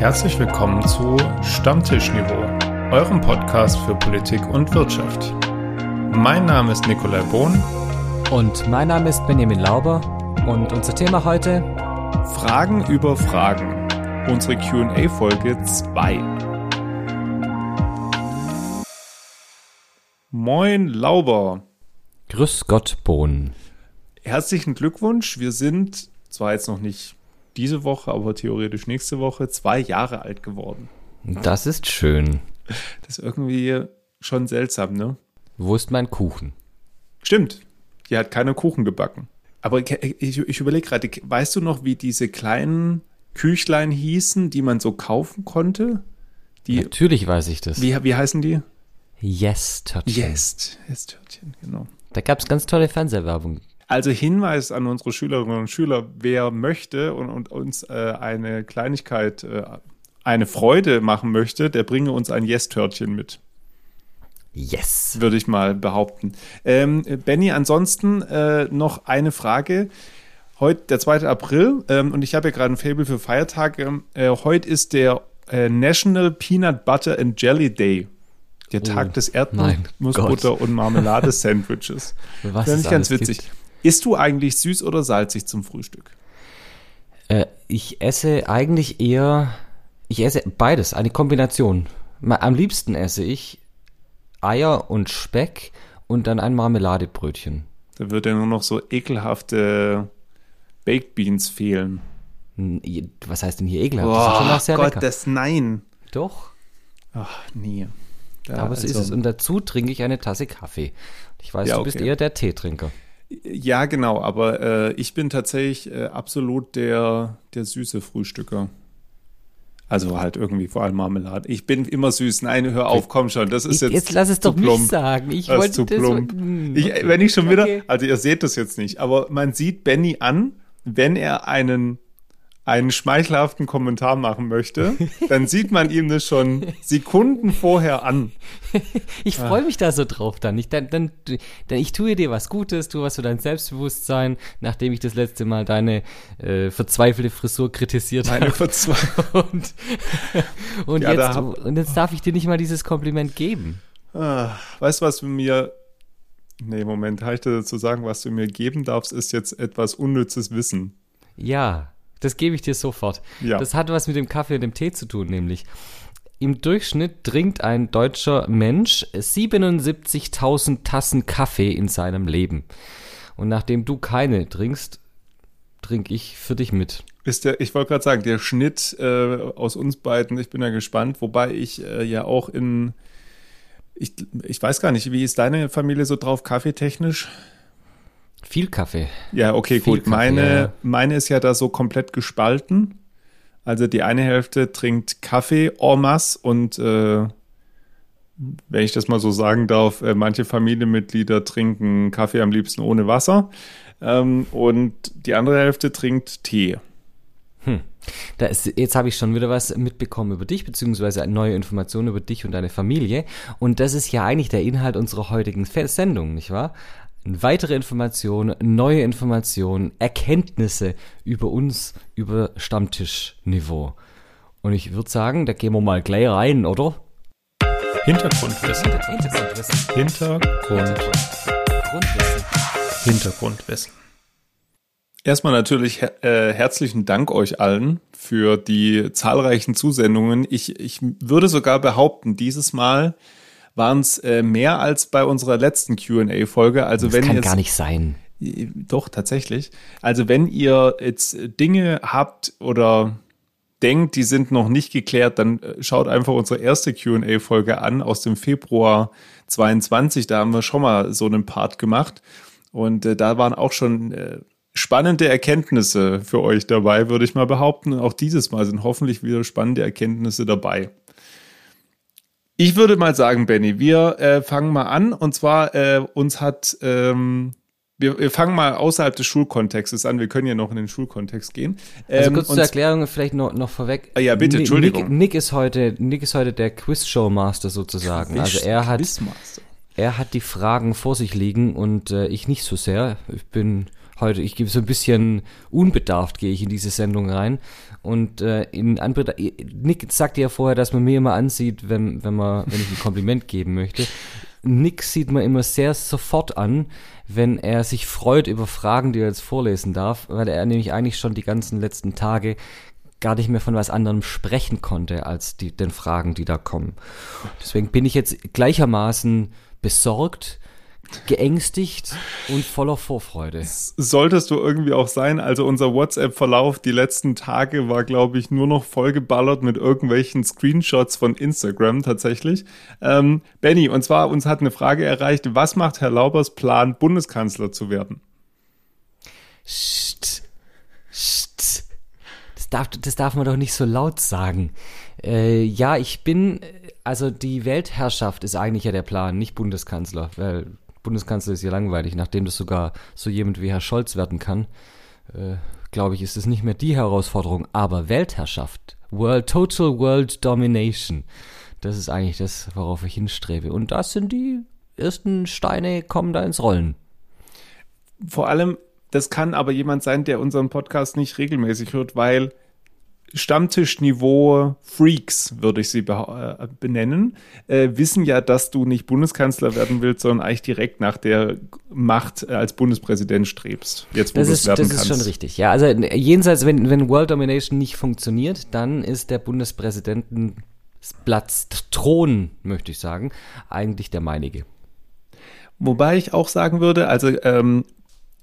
Herzlich willkommen zu Stammtischniveau, eurem Podcast für Politik und Wirtschaft. Mein Name ist Nikolai Bohn. Und mein Name ist Benjamin Lauber. Und unser Thema heute? Fragen über Fragen. Unsere QA-Folge 2. Moin Lauber. Grüß Gott, Bohn. Herzlichen Glückwunsch. Wir sind zwar jetzt noch nicht diese Woche, aber theoretisch nächste Woche zwei Jahre alt geworden. Das ist schön. Das ist irgendwie schon seltsam, ne? Wo ist mein Kuchen? Stimmt. Die hat keine Kuchen gebacken. Aber ich, ich überlege gerade, weißt du noch, wie diese kleinen Küchlein hießen, die man so kaufen konnte? Die, Natürlich weiß ich das. Wie, wie heißen die? Yes-Törtchen. Yes, Yes-Törtchen, genau. Da gab es ganz tolle Fernsehwerbung. Also Hinweis an unsere Schülerinnen und Schüler, wer möchte und, und uns äh, eine Kleinigkeit, äh, eine Freude machen möchte, der bringe uns ein Yes-Törtchen mit. Yes. Würde ich mal behaupten. Ähm, Benny, ansonsten äh, noch eine Frage. Heute der 2. April ähm, und ich habe ja gerade ein Fable für Feiertage. Äh, heute ist der äh, National Peanut Butter and Jelly Day. Der Tag oh, des Erdnussbutter und Marmelade-Sandwiches. Was Finde ich ganz witzig. Gibt. Isst du eigentlich süß oder salzig zum Frühstück? Äh, ich esse eigentlich eher, ich esse beides, eine Kombination. Am liebsten esse ich Eier und Speck und dann ein Marmeladebrötchen. Da wird ja nur noch so ekelhafte Baked Beans fehlen. Was heißt denn hier ekelhaft? Oh, das ist schon noch sehr Gott, lecker. das nein. Doch. Ach, nie. Da, Aber so also, ist es. Und dazu trinke ich eine Tasse Kaffee. Ich weiß, ja, du bist eher der Teetrinker. Ja, genau, aber äh, ich bin tatsächlich äh, absolut der, der süße Frühstücker. Also halt irgendwie vor allem Marmelade. Ich bin immer süß. Nein, hör auf, komm schon. Das ist jetzt. Jetzt lass es doch plump. mich sagen. Ich das wollte zu plump. Das, hm, ich, wenn ich schon wieder, okay. also ihr seht das jetzt nicht, aber man sieht Benny an, wenn er einen einen schmeichelhaften Kommentar machen möchte, dann sieht man ihm das schon Sekunden vorher an. Ich freue mich da so drauf dann. Ich, dann, dann, dann. ich tue dir was Gutes, tue was für dein Selbstbewusstsein, nachdem ich das letzte Mal deine äh, verzweifelte Frisur kritisiert habe. Meine Verzweiflung. Und, und, ja, jetzt, und jetzt darf ich dir nicht mal dieses Kompliment geben. Ah, weißt du, was du mir Nee, Moment, habe ich dir zu sagen, was du mir geben darfst, ist jetzt etwas unnützes Wissen. Ja, das gebe ich dir sofort. Ja. Das hat was mit dem Kaffee und dem Tee zu tun, nämlich. Im Durchschnitt trinkt ein deutscher Mensch 77.000 Tassen Kaffee in seinem Leben. Und nachdem du keine trinkst, trinke ich für dich mit. Ist der, ich wollte gerade sagen, der Schnitt äh, aus uns beiden, ich bin ja gespannt, wobei ich äh, ja auch in, ich, ich weiß gar nicht, wie ist deine Familie so drauf, kaffeetechnisch? Viel Kaffee. Ja, okay, Viel gut. Kaffee, meine, ja. meine ist ja da so komplett gespalten. Also die eine Hälfte trinkt Kaffee en masse und äh, wenn ich das mal so sagen darf, äh, manche Familienmitglieder trinken Kaffee am liebsten ohne Wasser ähm, und die andere Hälfte trinkt Tee. Hm. Da ist, jetzt habe ich schon wieder was mitbekommen über dich, beziehungsweise neue Informationen über dich und deine Familie. Und das ist ja eigentlich der Inhalt unserer heutigen Sendung, nicht wahr? Weitere Informationen, neue Informationen, Erkenntnisse über uns, über Stammtischniveau. Und ich würde sagen, da gehen wir mal gleich rein, oder? Hintergrundwissen. Hintergrundwissen. Hintergrundwissen. Hintergrundwissen. Erstmal natürlich äh, herzlichen Dank euch allen für die zahlreichen Zusendungen. Ich, ich würde sogar behaupten, dieses Mal waren es äh, mehr als bei unserer letzten QA-Folge. Also das wenn kann gar nicht sein. Doch, tatsächlich. Also wenn ihr jetzt Dinge habt oder denkt, die sind noch nicht geklärt, dann äh, schaut einfach unsere erste QA-Folge an aus dem Februar 22. Da haben wir schon mal so einen Part gemacht. Und äh, da waren auch schon äh, spannende Erkenntnisse für euch dabei, würde ich mal behaupten. Auch dieses Mal sind hoffentlich wieder spannende Erkenntnisse dabei. Ich würde mal sagen, Benny, wir äh, fangen mal an. Und zwar, äh, uns hat, ähm, wir, wir fangen mal außerhalb des Schulkontextes an. Wir können ja noch in den Schulkontext gehen. Also ähm, also kurz zur Erklärung vielleicht noch, noch vorweg. Ah, ja, bitte, Entschuldigung. Nick, Nick, ist heute, Nick ist heute der Quiz-Show-Master sozusagen. Quiz, also er hat, er hat die Fragen vor sich liegen und äh, ich nicht so sehr. Ich bin heute. Ich gebe so ein bisschen unbedarft gehe ich in diese Sendung rein. Und äh, in Anbetracht, Nick sagte ja vorher, dass man mir immer ansieht, wenn, wenn man, wenn ich ein Kompliment geben möchte. Nick sieht man immer sehr sofort an, wenn er sich freut über Fragen, die er jetzt vorlesen darf, weil er nämlich eigentlich schon die ganzen letzten Tage gar nicht mehr von was anderem sprechen konnte als die, den Fragen, die da kommen. Deswegen bin ich jetzt gleichermaßen besorgt, geängstigt und voller Vorfreude. Solltest du irgendwie auch sein. Also unser WhatsApp-Verlauf die letzten Tage war, glaube ich, nur noch vollgeballert mit irgendwelchen Screenshots von Instagram tatsächlich. Ähm, Benny, und zwar uns hat eine Frage erreicht, was macht Herr Laubers Plan, Bundeskanzler zu werden? Psst. Psst. Das darf, das darf man doch nicht so laut sagen. Äh, ja, ich bin, also die Weltherrschaft ist eigentlich ja der Plan, nicht Bundeskanzler, weil Bundeskanzler ist ja langweilig, nachdem das sogar so jemand wie Herr Scholz werden kann. Äh, Glaube ich, ist es nicht mehr die Herausforderung, aber Weltherrschaft, World, Total World Domination, das ist eigentlich das, worauf ich hinstrebe. Und das sind die ersten Steine, kommen da ins Rollen. Vor allem, das kann aber jemand sein, der unseren Podcast nicht regelmäßig hört, weil Stammtischniveau Freaks, würde ich sie äh, benennen, äh, wissen ja, dass du nicht Bundeskanzler werden willst, sondern eigentlich direkt nach der Macht äh, als Bundespräsident strebst. Jetzt, wo das ist, werden das kannst. ist schon richtig. Ja, also jenseits, wenn, wenn World Domination nicht funktioniert, dann ist der Bundespräsidentenplatz, Thron, möchte ich sagen, eigentlich der meinige. Wobei ich auch sagen würde, also ähm,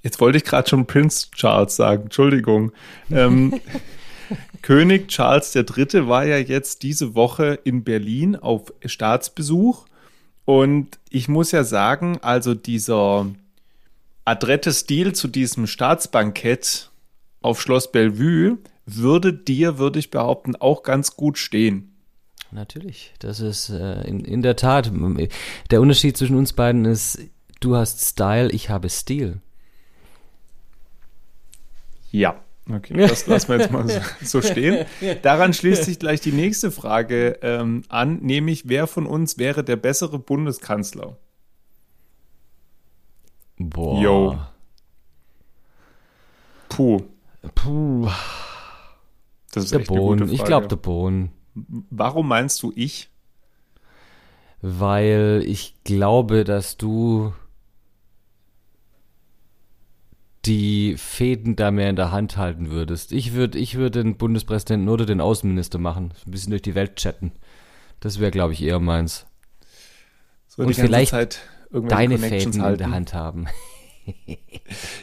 jetzt wollte ich gerade schon Prince Charles sagen, Entschuldigung. Ähm, König Charles III. war ja jetzt diese Woche in Berlin auf Staatsbesuch. Und ich muss ja sagen, also dieser adrette Stil zu diesem Staatsbankett auf Schloss Bellevue würde dir, würde ich behaupten, auch ganz gut stehen. Natürlich, das ist äh, in, in der Tat. Der Unterschied zwischen uns beiden ist, du hast Style, ich habe Stil. Ja. Okay, das lassen wir jetzt mal so stehen. Daran schließt sich gleich die nächste Frage ähm, an, nämlich wer von uns wäre der bessere Bundeskanzler? Boah. Yo. Puh. Puh. Das ist der echt Bohnen. Eine gute Frage. Ich glaube, der Bohnen. Warum meinst du ich? Weil ich glaube, dass du die Fäden da mehr in der Hand halten würdest. Ich würde ich würd den Bundespräsidenten oder den Außenminister machen, ein bisschen durch die Welt chatten. Das wäre, glaube ich, eher meins. So Und vielleicht Zeit deine Fäden halten. in der Hand haben.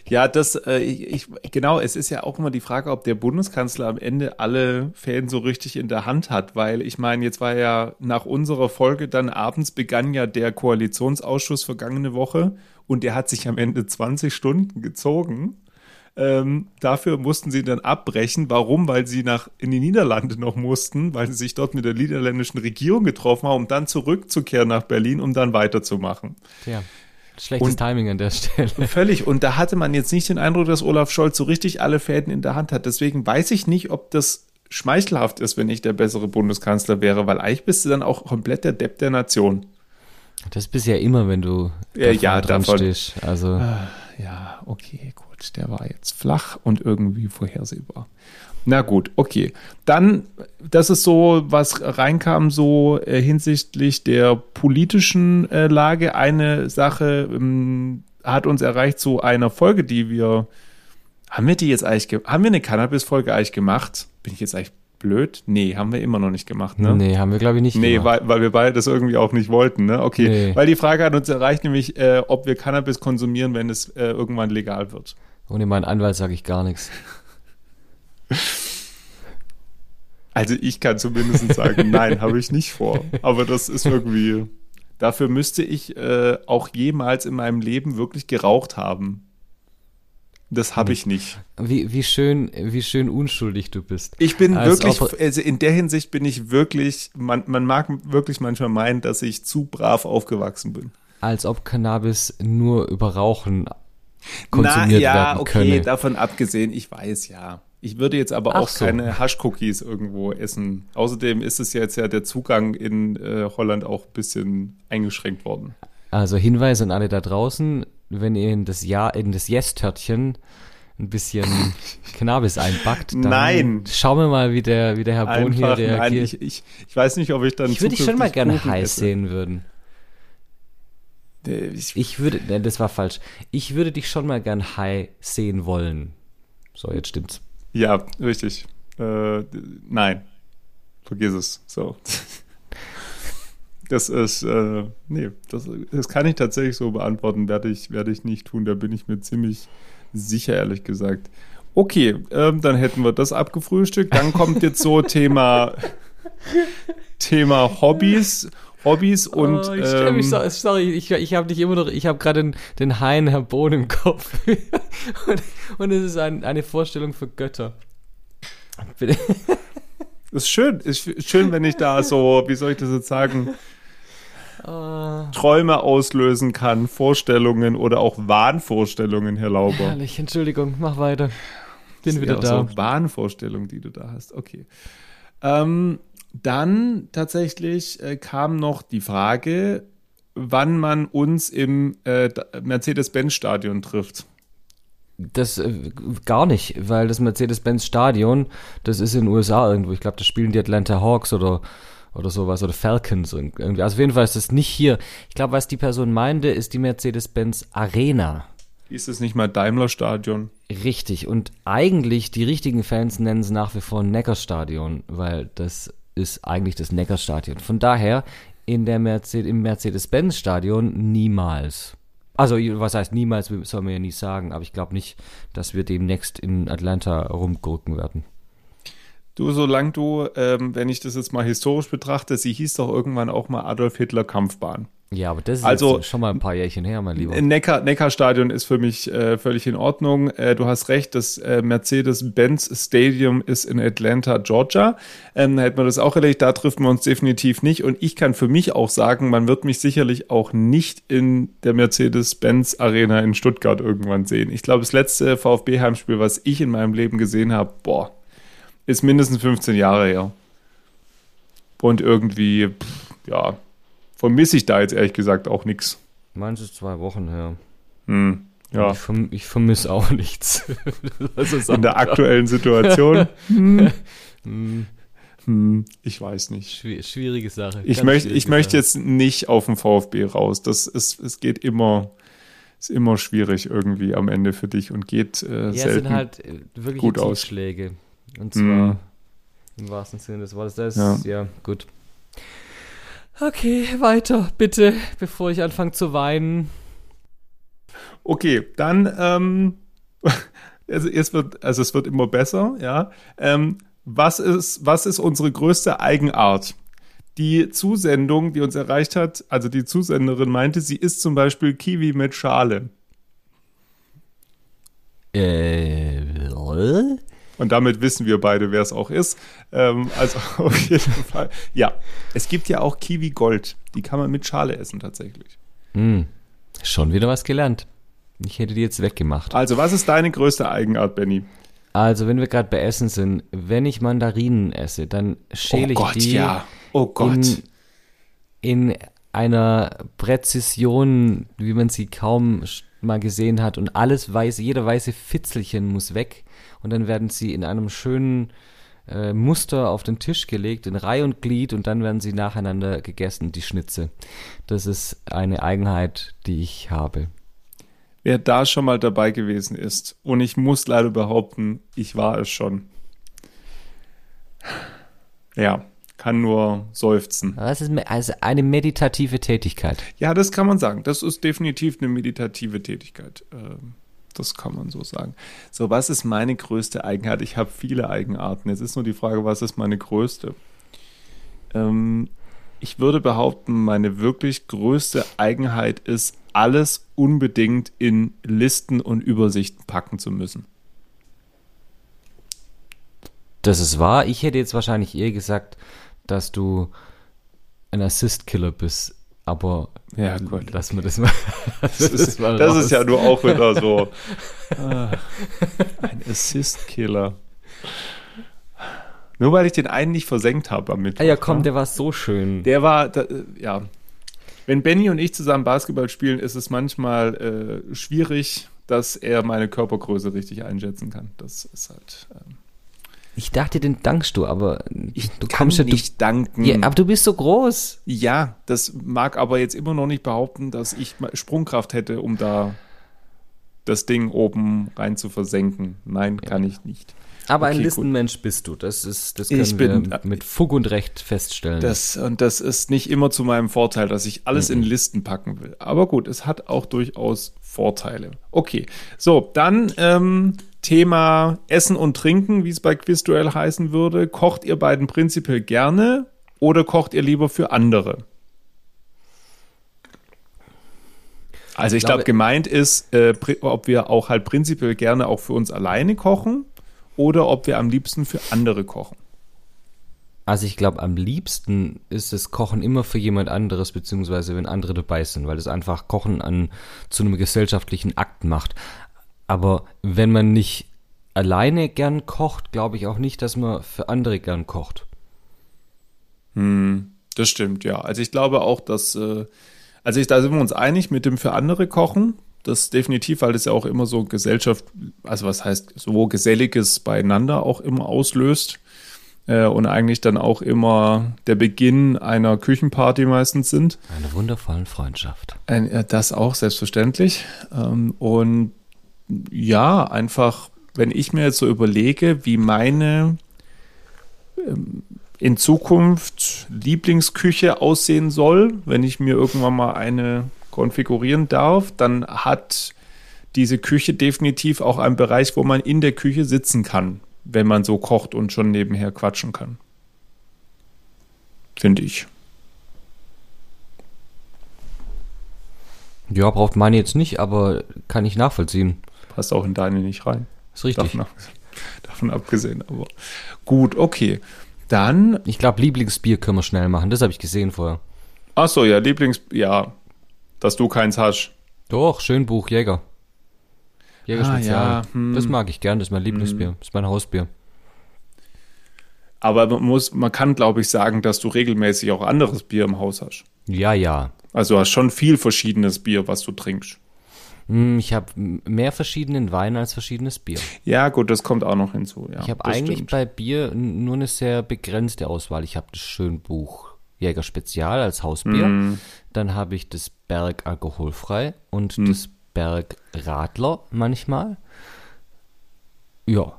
Ja, das, äh, ich, genau, es ist ja auch immer die Frage, ob der Bundeskanzler am Ende alle Fäden so richtig in der Hand hat, weil ich meine, jetzt war ja nach unserer Folge dann abends begann ja der Koalitionsausschuss vergangene Woche und der hat sich am Ende 20 Stunden gezogen. Ähm, dafür mussten sie dann abbrechen. Warum? Weil sie nach in die Niederlande noch mussten, weil sie sich dort mit der niederländischen Regierung getroffen haben, um dann zurückzukehren nach Berlin, um dann weiterzumachen. Ja. Schlechtes und Timing an der Stelle. Völlig. Und da hatte man jetzt nicht den Eindruck, dass Olaf Scholz so richtig alle Fäden in der Hand hat. Deswegen weiß ich nicht, ob das schmeichelhaft ist, wenn ich der bessere Bundeskanzler wäre, weil eigentlich bist du dann auch komplett der Depp der Nation. Das bist ja immer, wenn du ja, ja, dran davon, stehst. Also. Ah, ja, okay, gut. Der war jetzt flach und irgendwie vorhersehbar. Na gut, okay. Dann, das ist so, was reinkam, so äh, hinsichtlich der politischen äh, Lage. Eine Sache ähm, hat uns erreicht zu einer Folge, die wir. Haben wir die jetzt eigentlich, haben wir eine Cannabis-Folge eigentlich gemacht? Bin ich jetzt eigentlich blöd? Nee, haben wir immer noch nicht gemacht, ne? Nee, haben wir, glaube ich, nicht nee, gemacht. Nee, weil, weil wir beide das irgendwie auch nicht wollten, ne? Okay. Nee. Weil die Frage hat uns erreicht, nämlich, äh, ob wir Cannabis konsumieren, wenn es äh, irgendwann legal wird. Ohne meinen Anwalt sage ich gar nichts. Also ich kann zumindest sagen, nein, habe ich nicht vor. Aber das ist irgendwie. Dafür müsste ich äh, auch jemals in meinem Leben wirklich geraucht haben. Das habe ich nicht. Wie, wie schön, wie schön unschuldig du bist. Ich bin Als wirklich, also in der Hinsicht bin ich wirklich, man, man mag wirklich manchmal meinen, dass ich zu brav aufgewachsen bin. Als ob Cannabis nur über Rauchen konsumiert Na, ja, werden okay, könne. davon abgesehen, ich weiß ja. Ich würde jetzt aber Ach auch so. keine Haschcookies irgendwo essen. Außerdem ist es jetzt ja der Zugang in äh, Holland auch ein bisschen eingeschränkt worden. Also Hinweis an alle da draußen, wenn ihr in das Ja, in das Yes-Törtchen ein bisschen Cannabis einbackt, dann Nein. schauen wir mal, wie der, wie der Herr Bohn hier nein, reagiert. ich, ich, ich weiß nicht, ob ich dann ich würde dich schon mal gerne heiß esse. sehen würden. Ich, Ich würde, ne, das war falsch. Ich würde dich schon mal gern high sehen wollen. So, jetzt stimmt's. Ja, richtig. Äh, nein. Vergiss es. So. Das ist, äh, nee, das, das kann ich tatsächlich so beantworten, werde ich, werde ich nicht tun. Da bin ich mir ziemlich sicher, ehrlich gesagt. Okay, ähm, dann hätten wir das abgefrühstückt. Dann kommt jetzt so Thema, Thema Hobbys. Hobbys und oh, ich stell mich, ähm, so- sorry, ich, ich habe dich immer noch, ich habe gerade den, den Haien Herr Bohn im Kopf. und, und es ist ein, eine Vorstellung für Götter. Bitte. ist schön. Ist schön, wenn ich da so, wie soll ich das jetzt sagen, Ah, Träume auslösen kann, Vorstellungen oder auch Wahnvorstellungen, Herr Lauber. herrlich, Entschuldigung, mach weiter. Bin wieder eher da. So Wahnvorstellungen, die du da hast. Okay. Ähm, dann tatsächlich äh, kam noch die Frage, wann man uns im äh, Mercedes-Benz-Stadion trifft. Das äh, gar nicht, weil das Mercedes-Benz Stadion, das ist in den USA irgendwo. Ich glaube, da spielen die Atlanta Hawks oder oder sowas oder Falcons irgendwie. Also auf jeden Fall ist das nicht hier. Ich glaube, was die Person meinte, ist die Mercedes-Benz Arena. Ist es nicht mal Daimler-Stadion? Richtig. Und eigentlich, die richtigen Fans nennen es nach wie vor Neckarstadion, weil das ist eigentlich das Neckarstadion. Von daher in der Mercedes, im Mercedes-Benz-Stadion niemals. Also, was heißt niemals, soll man ja nie sagen, aber ich glaube nicht, dass wir demnächst in Atlanta rumgurken werden. Du, solange du, ähm, wenn ich das jetzt mal historisch betrachte, sie hieß doch irgendwann auch mal Adolf Hitler Kampfbahn. Ja, aber das ist Also- schon mal ein paar Jährchen her, mein Lieber. Neckar, Neckarstadion ist für mich äh, völlig in Ordnung. Äh, du hast recht, das äh, Mercedes-Benz Stadium ist in Atlanta, Georgia. Ähm, da hätten wir das auch erledigt, da trifft man uns definitiv nicht. Und ich kann für mich auch sagen, man wird mich sicherlich auch nicht in der Mercedes-Benz Arena in Stuttgart irgendwann sehen. Ich glaube, das letzte VfB-Heimspiel, was ich in meinem Leben gesehen habe, boah, ist mindestens 15 Jahre her. Und irgendwie, pff, ja, vermisse ich da jetzt ehrlich gesagt auch nichts. Meins ist zwei Wochen her. Hm, ja. Ich, verm ich vermisse auch nichts. In der aktuellen Situation. Hm. Hm, ich weiß nicht. Schwi- schwierige Sache. Ich möchte, ich möchte jetzt nicht auf den VfB raus. Das ist, es geht immer, ist immer schwierig irgendwie am Ende für dich und geht äh, Ja, es selten. sind halt äh, wirklich gut aus. Tiefschläge. Und zwar Mhm. im wahrsten Sinne des Wortes. Das Ja. ist, ja, gut. Okay, weiter, bitte, bevor ich anfange zu weinen. Okay, dann, ähm, also es wird, also es wird immer besser, ja. Ähm, was ist, was ist unsere größte Eigenart? Die Zusendung, die uns erreicht hat, also die Zusenderin meinte, sie isst zum Beispiel Kiwi mit Schale. Äh, Und damit wissen wir beide, wer es auch ist. Ähm, also auf jeden Fall. Ja, es gibt ja auch Kiwi Gold. Die kann man mit Schale essen tatsächlich. hm, schon wieder was gelernt. Ich hätte die jetzt weggemacht. Also, was ist deine größte Eigenart, Benny? Also, wenn wir gerade bei Essen sind, wenn ich Mandarinen esse, dann schäle ich die Oh Gott. in, in einer Präzision, wie man sie kaum mal gesehen hat. Und alles weiße, jeder weiße Fitzelchen muss weg. Und dann werden sie in einem schönen äh, Muster auf den Tisch gelegt, in Reihe und Glied, und dann werden sie nacheinander gegessen, die Schnitze. Das ist eine Eigenheit, die ich habe. Wer da schon mal dabei gewesen ist, und ich muss leider behaupten, ich war es schon. Ja, kann nur seufzen. Das ist also eine meditative Tätigkeit. Ja, das kann man sagen. Das ist definitiv eine meditative Tätigkeit. Ähm, Das kann man so sagen. So, was ist meine größte Eigenart? Ich habe viele Eigenarten. Jetzt ist nur die Frage, was ist meine größte? Ähm, ich würde behaupten, meine wirklich größte Eigenheit ist, alles unbedingt in Listen und Übersichten packen zu müssen. Das ist wahr. Ich hätte jetzt wahrscheinlich eher gesagt, dass du ein Assist-Killer bist. Aber Ja, gut. lass mir das mal. Das ist, das ist ja nur auch wieder so. Ah, ein Assist-Killer. Nur weil ich den einen nicht versenkt habe am Mittwoch. Ah ja, komm, der war so schön. Der war, da, ja. wenn Benny und ich zusammen Basketball spielen, ist es manchmal äh, schwierig, dass er meine Körpergröße richtig einschätzen kann. Das ist halt. Ähm, ich dachte, den dankst du, aber ich du kann kommst ja, nicht danken. Ja, aber du bist so groß. Ja, das mag aber jetzt immer noch nicht behaupten, dass ich Sprungkraft hätte, um da das Ding oben rein zu versenken. Nein, kann ich nicht. Aber ein Okay, gut. Listenmensch bist du. Das ist, das können Ich bin- wir mit Fug und Recht feststellen. Das, und das ist nicht immer zu meinem Vorteil, dass ich alles in Listen packen will. Aber gut, es hat auch durchaus Vorteile. Okay, so, dann ähm, Thema Essen und Trinken, wie es bei Quizduell heißen würde. Kocht ihr beiden prinzipiell gerne oder kocht ihr lieber für andere? Also ich glaube- glaube, gemeint ist, äh, ob wir auch halt prinzipiell gerne auch für uns alleine kochen oder ob wir am liebsten für andere kochen. Also ich glaube, am liebsten ist das Kochen immer für jemand anderes, beziehungsweise wenn andere dabei sind, weil es einfach Kochen an zu einem gesellschaftlichen Akt macht. Aber wenn man nicht alleine gern kocht, glaube ich auch nicht, dass man für andere gern kocht. Das stimmt, ja. Also ich glaube auch, dass, äh, also ich, da sind wir uns einig mit dem für andere kochen. Das definitiv, weil das ja auch immer so Gesellschaft, also was heißt so geselliges beieinander auch immer auslöst. Äh, und eigentlich dann auch immer der Beginn einer Küchenparty meistens sind. Eine wundervolle Freundschaft. Ein, äh, das auch selbstverständlich. Ähm, und ja, einfach, wenn ich mir jetzt so überlege, wie meine ähm, in Zukunft Lieblingsküche aussehen soll, wenn ich mir irgendwann mal eine konfigurieren darf, dann hat diese Küche definitiv auch einen Bereich, wo man in der Küche sitzen kann, wenn man so kocht und schon nebenher quatschen kann. Finde ich. Ja, braucht meine jetzt nicht, aber kann ich nachvollziehen. Passt auch in deine nicht rein. Ist richtig. Davon, ab, davon abgesehen, aber gut, okay. Dann, Ich glaube, Lieblingsbier können wir schnell machen. Das habe ich gesehen vorher. ach so, ja, Lieblings, ja, dass du keins hast. Doch, Schönbuch Jäger. Jäger Ah, ja, hm. Das mag ich gern, das ist mein Lieblingsbier. Das ist mein Hausbier. Aber man muss, man kann, glaube ich, sagen, dass du regelmäßig auch anderes Bier im Haus hast. Ja, ja. Also du hast schon viel verschiedenes Bier, was du trinkst. Hm, Ich habe mehr verschiedenen Wein als verschiedenes Bier. Ja, gut, das kommt auch noch hinzu. Ja, Ich habe eigentlich stimmt. bei Bier nur eine sehr begrenzte Auswahl. Ich habe das Schönbuch Jäger Spezial als Hausbier. Mhm. Dann habe ich das Berg alkoholfrei und das Berg Radler manchmal. Ja.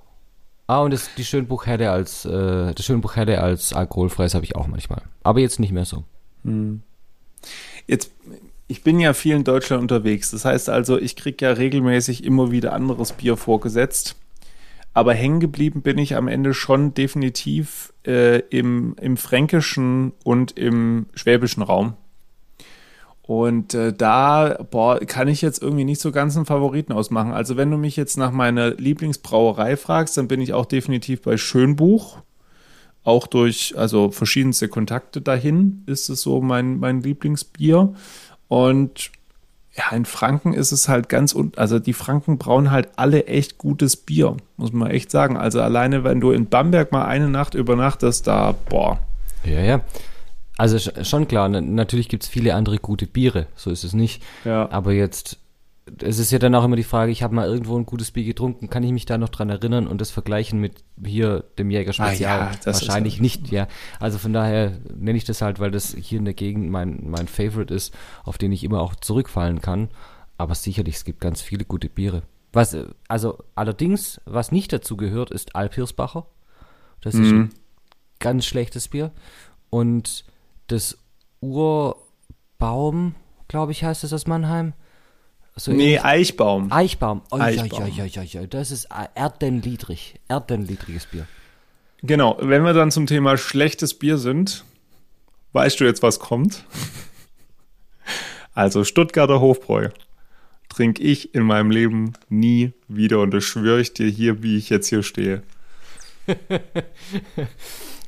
Ah, und das, die Schönbuch Herde als, äh, das Schönbuch Herde als alkoholfreies habe ich auch manchmal. Aber jetzt nicht mehr so. Jetzt, ich bin ja viel in Deutschland unterwegs. Das heißt also, ich kriege ja regelmäßig immer wieder anderes Bier vorgesetzt. Aber hängen geblieben bin ich am Ende schon definitiv äh, im, im fränkischen und im schwäbischen Raum. Und äh, da boah, kann ich jetzt irgendwie nicht so ganz einen Favoriten ausmachen. Also wenn du mich jetzt nach meiner Lieblingsbrauerei fragst, dann bin ich auch definitiv bei Schönbuch. Auch durch also verschiedenste Kontakte dahin ist es so mein, mein Lieblingsbier. Und ja, in Franken ist es halt ganz, un also die Franken brauen halt alle echt gutes Bier, muss man echt sagen. Also alleine, wenn du in Bamberg mal eine Nacht übernachtest, da, boah, Ja, ja. Also sch- schon klar, na- natürlich gibt's viele andere gute Biere, so ist es nicht. Ja. Aber jetzt, es ist ja dann auch immer die Frage, ich habe mal irgendwo ein gutes Bier getrunken, kann ich mich da noch dran erinnern und das vergleichen mit hier dem Jäger Spezial? Ah ja, ist Wahrscheinlich halt- nicht, ja. Also von daher nenne ich das halt, weil das hier in der Gegend mein, mein Favorite ist, auf den ich immer auch zurückfallen kann. Aber sicherlich, es gibt ganz viele gute Biere. Was, äh, also allerdings, was nicht dazu gehört, ist Alpirsbacher. Das ist Mhm. ein ganz schlechtes Bier. Und das Urbaum, glaube ich, heißt es aus Mannheim. So nee. Eichbaum. Eichbaum. Oi, Eichbaum. Oi, oi, oi. Das ist erdenliedrig. Erdenliedriges Bier. Genau, wenn wir dann zum Thema schlechtes Bier sind, weißt du jetzt, was kommt? Also Stuttgarter Hofbräu trinke ich in meinem Leben nie wieder und das schwöre ich dir hier, wie ich jetzt hier stehe.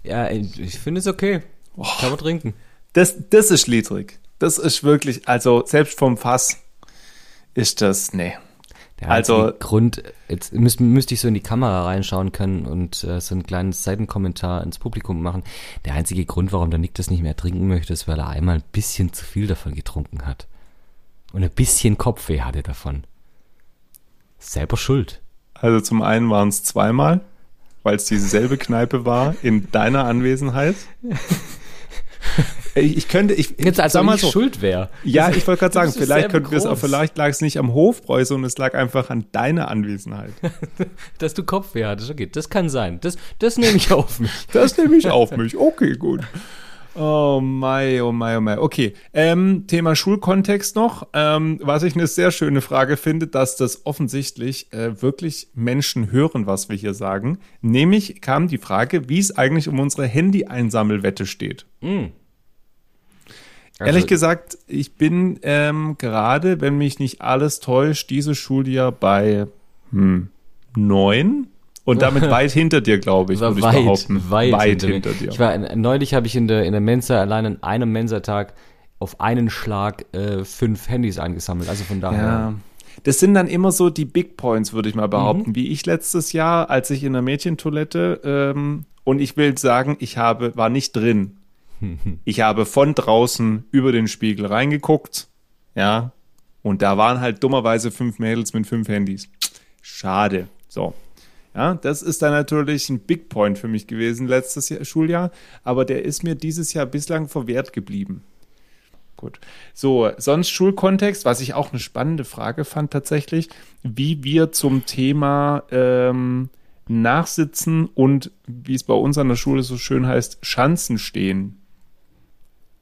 Ja, ich finde es okay. Kann man trinken. Das, das ist niedrig. Das ist wirklich, also selbst vom Fass ist das, nee. Der Also- einzige Grund, jetzt müsste, müsste ich so in die Kamera reinschauen können und äh, so einen kleinen Seitenkommentar ins Publikum machen. Der einzige Grund, warum der Nick das nicht mehr trinken möchte, ist, weil er einmal ein bisschen zu viel davon getrunken hat. Und ein bisschen Kopfweh hatte davon. Selber schuld. Also zum einen waren es zweimal, weil es dieselbe Kneipe war in deiner Anwesenheit. Ich, könnte, ich, Jetzt als sag mal so. schuld wäre. Ja, ich wollte gerade sagen, vielleicht könnten wir es auch, vielleicht lag es nicht am Hofbräu, sondern es lag einfach an deiner Anwesenheit. Dass du Kopfweh hattest, okay, das kann sein. Das, das nehme ich auf mich. Das nehme ich auf mich. Okay, gut. Oh mein, oh mein, oh mein. Okay, ähm, Thema Schulkontext noch. Ähm, was ich eine sehr schöne Frage finde, dass das offensichtlich äh, wirklich Menschen hören, was wir hier sagen. Nämlich kam die Frage, wie es eigentlich um unsere Handy-Einsammelwette steht. Ehrlich Also- gesagt, ich bin ähm, gerade, wenn mich nicht alles täuscht, dieses Schuljahr bei hm, neun und damit weit hinter dir, glaube ich, würde ich weit, behaupten. weit, hinter, hinter, mir. dir. Ich war neulich habe ich in der in der Mensa allein an einem Mensatag auf einen Schlag äh, fünf Handys eingesammelt. Also von daher. Ja. Das sind dann immer so die Big Points, würde ich mal Mhm. behaupten. Wie ich letztes Jahr, als ich in der Mädchentoilette, ähm, und ich will sagen, ich habe, war nicht drin. Ich habe von draußen über den Spiegel reingeguckt, ja, und da waren halt dummerweise fünf Mädels mit fünf Handys. Schade. So. Ja, das ist dann natürlich ein Big Point für mich gewesen letztes Jahr, Schuljahr, aber der ist mir dieses Jahr bislang verwehrt geblieben. Gut. So, sonst Schulkontext, was ich auch eine spannende Frage fand tatsächlich, wie wir zum Thema ähm, Nachsitzen und, wie es bei uns an der Schule so schön heißt, Schanzen stehen.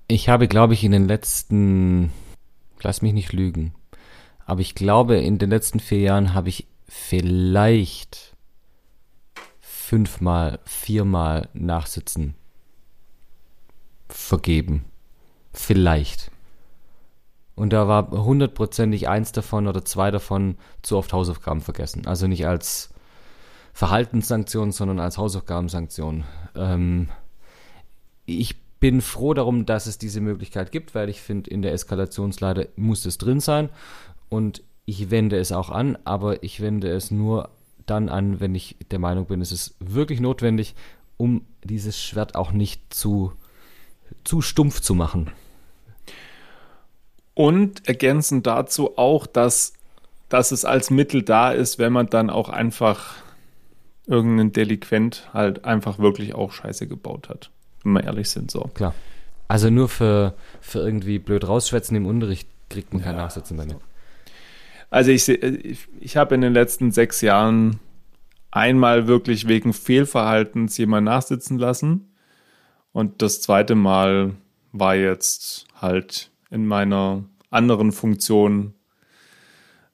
Ich habe, glaube ich, in den letzten, lass mich nicht lügen, aber ich glaube, in den letzten vier Jahren habe ich vielleicht fünfmal, viermal Nachsitzen vergeben. Vielleicht. Und da war hundertprozentig eins davon oder zwei davon zu oft Hausaufgaben vergessen. Also nicht als Verhaltenssanktion, sondern als Hausaufgabensanktion. Ähm, ich bin froh darum, dass es diese Möglichkeit gibt, weil ich finde, in der Eskalationsleiter muss es drin sein und ich wende es auch an, aber ich wende es nur dann an, wenn ich der Meinung bin, es ist wirklich notwendig, um dieses Schwert auch nicht zu, zu stumpf zu machen. Und ergänzend dazu auch, dass, dass es als Mittel da ist, wenn man dann auch einfach irgendeinen Delinquent halt einfach wirklich auch Scheiße gebaut hat. Wenn wir ehrlich sind, so. Klar. Also nur für, für irgendwie blöd rausschwätzen im Unterricht kriegt man kein Ja, Nachsitzen bei mir. Also ich, seh- ich, ich habe in den letzten sechs Jahren einmal wirklich wegen Fehlverhaltens jemand nachsitzen lassen. Und das zweite Mal war jetzt halt in meiner anderen Funktion.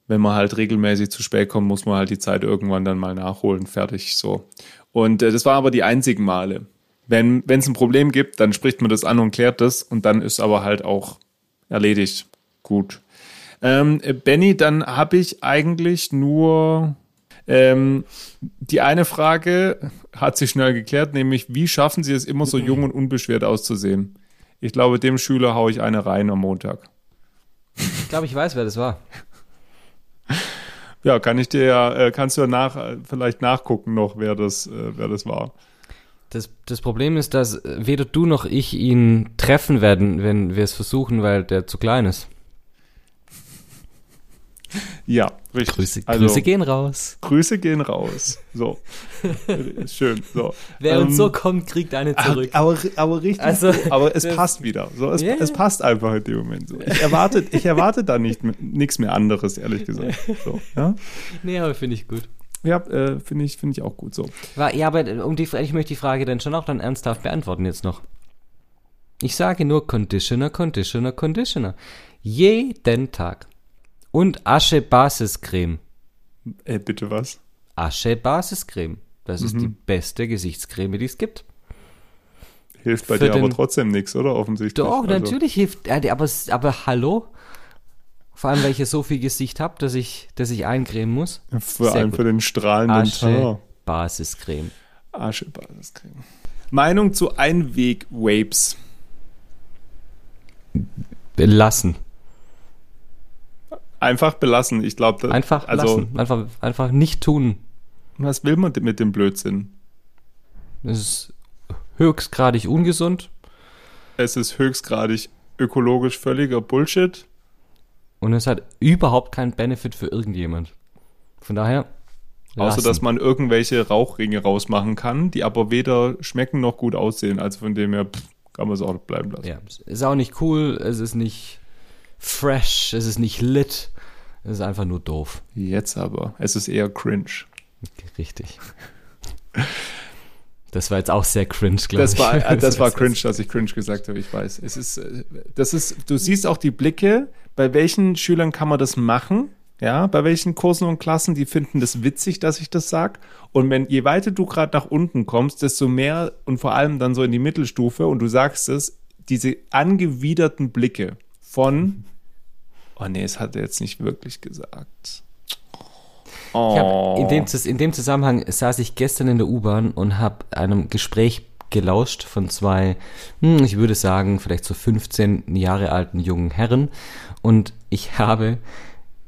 Wenn man halt regelmäßig zu spät kommt, muss man halt die Zeit irgendwann dann mal nachholen. Fertig, so. Und äh, das war aber die einzigen Male. Wenn es ein Problem gibt, dann spricht man das an und klärt das. Und dann ist aber halt auch erledigt. Gut. Ähm, äh, Benny, dann habe ich eigentlich nur ähm, die eine Frage hat sich schnell geklärt, nämlich wie schaffen Sie es immer so jung und unbeschwert auszusehen? Ich glaube, dem Schüler haue ich eine rein am Montag. Ich glaube, ich weiß, wer das war. Ja, kann ich dir ja, äh, kannst du ja nach, äh, vielleicht nachgucken noch, wer das, wer das war. Das, das Problem ist, dass weder du noch ich ihn treffen werden, wenn wir es versuchen, weil der zu klein ist. Ja, richtig. Grüße, also, Grüße gehen raus. Grüße gehen raus. So. Schön. So. Wer uns Ähm, so kommt, kriegt eine zurück. Aber, aber richtig. Also, aber es passt wieder. So, es, Ja, es passt einfach in dem Moment so. Ich erwarte, ich erwarte da nicht nichts mehr anderes, ehrlich gesagt. So, ja, nee, aber finde ich gut. Ja äh, finde ich, finde ich auch gut so. War, ja, aber um die, ich möchte die Frage dann schon auch dann ernsthaft beantworten jetzt noch. Ich sage nur Conditioner, Conditioner, Conditioner. Jeden Tag. Und Asche Basiscreme. Äh, bitte was? Asche Basiscreme. Das ist Mhm. die beste Gesichtscreme, die es gibt. Hilft bei Für dir aber trotzdem nichts, oder? Offensichtlich. Doch, Also, natürlich hilft. äh, Aber, aber hallo? Vor allem, weil ich ja so viel Gesicht habe, dass ich, dass ich eincremen muss. Vor Sehr allem gut. für den strahlenden Asche Tag. Basiscreme. Aschebasiscreme. Meinung zu Einweg-Vapes. Lassen. Einfach belassen. Ich glaube, einfach also, lassen. Einfach, einfach nicht tun. Was will man mit dem Blödsinn? Es ist höchstgradig ungesund. Es ist höchstgradig ökologisch völliger Bullshit. Und es hat überhaupt keinen Benefit für irgendjemand. Von daher. Lassen. Außer, dass man irgendwelche Rauchringe rausmachen kann, die aber weder schmecken noch gut aussehen. Also von dem her pff, kann man es auch bleiben lassen. Ja, ist auch nicht cool, es ist nicht fresh, es ist nicht lit, es ist einfach nur doof. Jetzt aber, es ist eher cringe. Richtig. Das war jetzt auch sehr cringe, glaube ich. War, äh, das war cringe, dass ich cringe gesagt habe, ich weiß. Es ist, äh, das ist, du siehst auch die Blicke, bei welchen Schülern kann man das machen? Ja, bei welchen Kursen und Klassen, die finden das witzig, dass ich das sag. Und wenn, je weiter du gerade nach unten kommst, desto mehr und vor allem dann so in die Mittelstufe und du sagst es, diese angewiderten Blicke von, oh nee, es hat er jetzt nicht wirklich gesagt. Oh. in, dem, in dem Zusammenhang saß ich gestern in der U-Bahn und habe einem Gespräch gelauscht von zwei, hm, ich würde sagen, vielleicht so 15 Jahre alten jungen Herren. Und ich habe,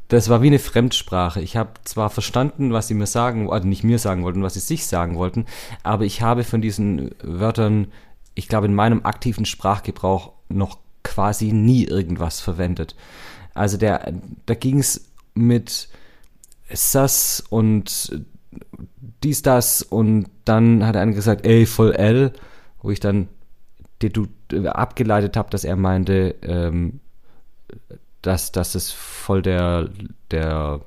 das war wie eine Fremdsprache. Ich habe zwar verstanden, was sie mir sagen, also nicht mir sagen wollten, was sie sich sagen wollten, aber ich habe von diesen Wörtern, ich glaube, in meinem aktiven Sprachgebrauch noch quasi nie irgendwas verwendet. Also der, da ging es mit Sass und dies, das und dann hat er gesagt, ey, voll L, wo ich dann abgeleitet habe, dass er meinte, ähm, dass, dass es voll der, der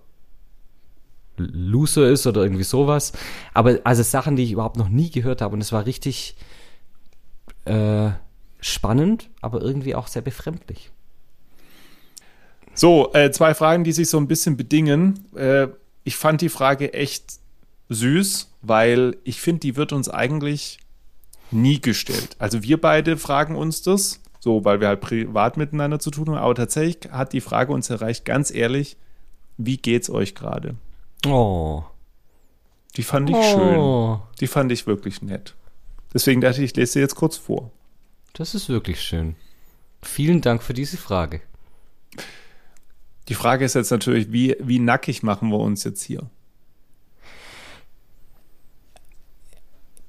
Loser ist oder irgendwie sowas. Aber also Sachen, die ich überhaupt noch nie gehört habe und es war richtig äh, spannend, aber irgendwie auch sehr befremdlich. So, äh, zwei Fragen, die sich so ein bisschen bedingen. Äh, ich fand die Frage echt süß, weil ich finde, die wird uns eigentlich nie gestellt. Also wir beide fragen uns das, so, weil wir halt privat miteinander zu tun haben, aber tatsächlich hat die Frage uns erreicht, ganz ehrlich, wie geht's euch gerade? Oh. Die fand ich oh. schön. Die fand ich wirklich nett. Deswegen dachte ich, ich lese sie jetzt kurz vor. Das ist wirklich schön. Vielen Dank für diese Frage. Die Frage ist jetzt natürlich, wie, wie nackig machen wir uns jetzt hier?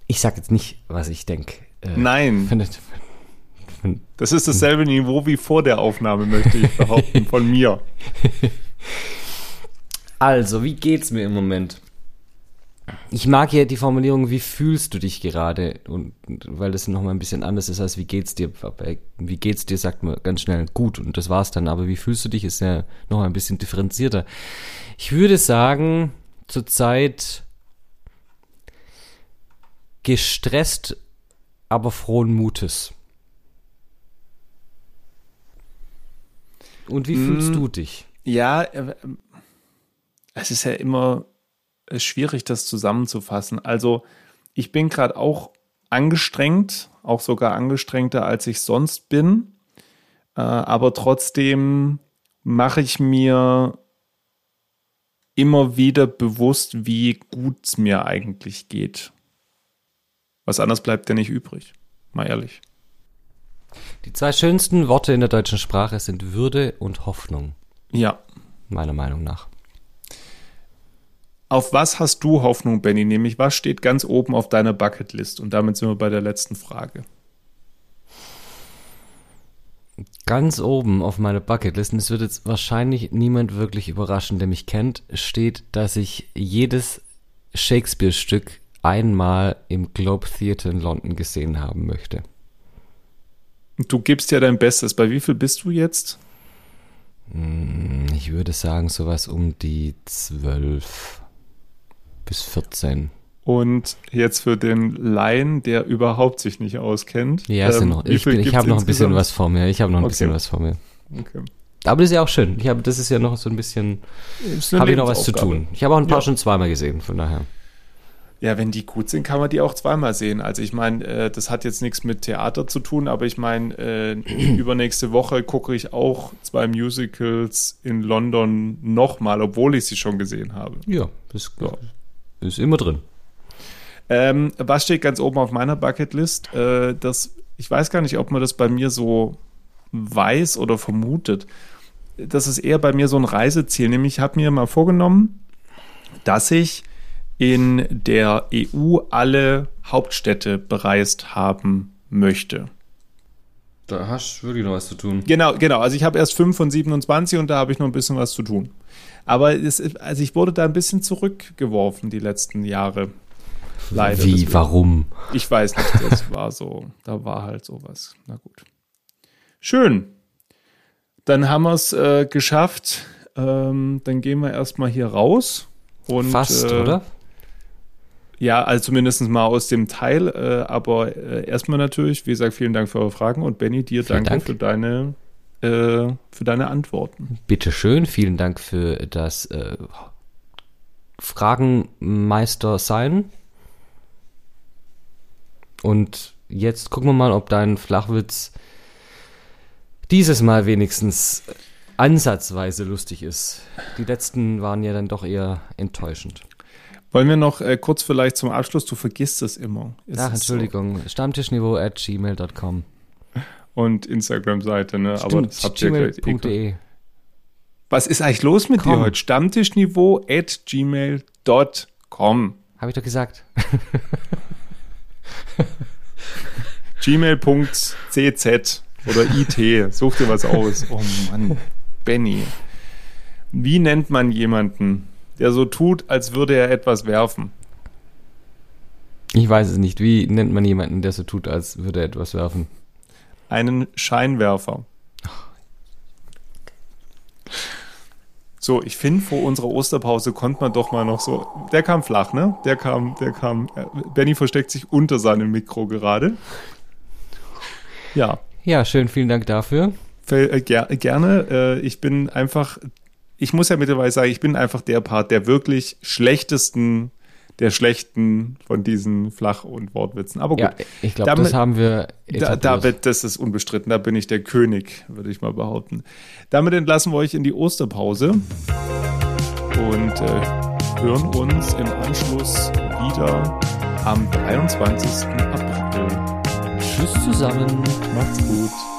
Ich sage jetzt nicht, was ich denke. Äh, Nein. Findet, find, das ist dasselbe Niveau wie vor der Aufnahme, möchte ich behaupten, von mir. Also, wie geht's mir im Moment? Ich mag ja die Formulierung, wie fühlst du dich gerade? Und weil das nochmal ein bisschen anders ist als wie geht's dir? Wie geht's dir, sagt man ganz schnell gut und das war's dann. Aber wie fühlst du dich, ist ja noch ein bisschen differenzierter. Ich würde sagen, zurzeit gestresst, aber frohen Mutes. Und wie fühlst mm, du dich? Ja, äh, es ist ja immer ist schwierig, das zusammenzufassen. Also ich bin gerade auch angestrengt, auch sogar angestrengter, als ich sonst bin. Äh, aber trotzdem mache ich mir immer wieder bewusst, wie gut es mir eigentlich geht. Was anderes bleibt ja nicht übrig. Mal ehrlich. Die zwei schönsten Worte in der deutschen Sprache sind Würde und Hoffnung. Ja. Meiner Meinung nach. Auf was hast du Hoffnung, Benny? Nämlich, was steht ganz oben auf deiner Bucketlist? Und damit sind wir bei der letzten Frage. Ganz oben auf meiner Bucketlist, und es wird jetzt wahrscheinlich niemand wirklich überraschen, der mich kennt, steht, dass ich jedes Shakespeare-Stück einmal im Globe Theatre in London gesehen haben möchte. Du gibst ja dein Bestes. Bei wie viel bist du jetzt? Hm, ich würde sagen, sowas um die zwölf bis 14. Und jetzt für den Laien, der überhaupt sich nicht auskennt. Ja, ähm, noch, ich, ich habe noch ein bisschen was vor mir. Ich habe noch ein okay. bisschen was vor mir. Okay. Aber das ist ja auch schön. Ich habe, das ist ja noch so ein bisschen, habe ich noch was zu tun. Ich habe auch ein paar ja. schon zweimal gesehen, von daher. Ja, wenn die gut sind, kann man die auch zweimal sehen. Also ich meine, äh, das hat jetzt nichts mit Theater zu tun, aber ich meine, äh, übernächste Woche gucke ich auch zwei Musicals in London nochmal, obwohl ich sie schon gesehen habe. Ja, das ja. Ist immer drin. Ähm, was steht ganz oben auf meiner Bucketlist? Äh, das, ich weiß gar nicht, ob man das bei mir so weiß oder vermutet. das ist eher bei mir so ein Reiseziel. Nämlich, ich habe mir mal vorgenommen, dass ich in der EU alle Hauptstädte bereist haben möchte. Da hast du wirklich noch was zu tun. Genau, genau. Also ich habe erst 5 von 27 und da habe ich noch ein bisschen was zu tun. Aber es, also ich wurde da ein bisschen zurückgeworfen die letzten Jahre. Leider. Wie, deswegen. warum? Ich weiß nicht, das war so, da war halt sowas. Na gut. Schön. Dann haben wir es äh, geschafft. Ähm, dann gehen wir erstmal hier raus. Und, Fast, äh, oder? Ja, also zumindest mal aus dem Teil. Äh, aber äh, erstmal natürlich, wie gesagt, vielen Dank für eure Fragen und Benny, dir vielen danke Dank. für deine äh, für deine Antworten. Bitte schön, vielen Dank für das äh, Fragenmeister sein. Und jetzt gucken wir mal, ob dein Flachwitz dieses Mal wenigstens ansatzweise lustig ist. Die letzten waren ja dann doch eher enttäuschend. Wollen wir noch äh, kurz vielleicht zum Abschluss, du vergisst es immer. Ist Ach, Entschuldigung, so? stammtischniveau at gmail.com. Und Instagram-Seite, ne? Stimmt, Aber das habt ihr gmail.de. Was ist eigentlich los mit Komm. dir heute? Stammtischniveau at gmail.com. Habe ich doch gesagt. gmail.cz oder IT. Such dir was aus. Oh Mann, Benny. Wie nennt man jemanden, der so tut, als würde er etwas werfen? Ich weiß es nicht. Wie nennt man jemanden, der so tut, als würde er etwas werfen? Einen Scheinwerfer. So, ich finde, vor unserer Osterpause konnte man doch mal noch so. Der kam flach, ne? Der kam, der kam. Äh, Benny versteckt sich unter seinem Mikro gerade. Ja. Ja, schön, vielen Dank dafür. Äh, ger gerne. Äh, ich bin einfach, ich muss ja mittlerweile sagen, ich bin einfach der Part der wirklich schlechtesten der schlechten von diesen Flach- und Wortwitzen. Aber gut. Ja, ich glaube, das haben wir. Da, damit, das ist unbestritten. Da bin ich der König, würde ich mal behaupten. Damit entlassen wir euch in die Osterpause und äh, hören uns im Anschluss wieder am 23. April. Tschüss zusammen. Macht's gut.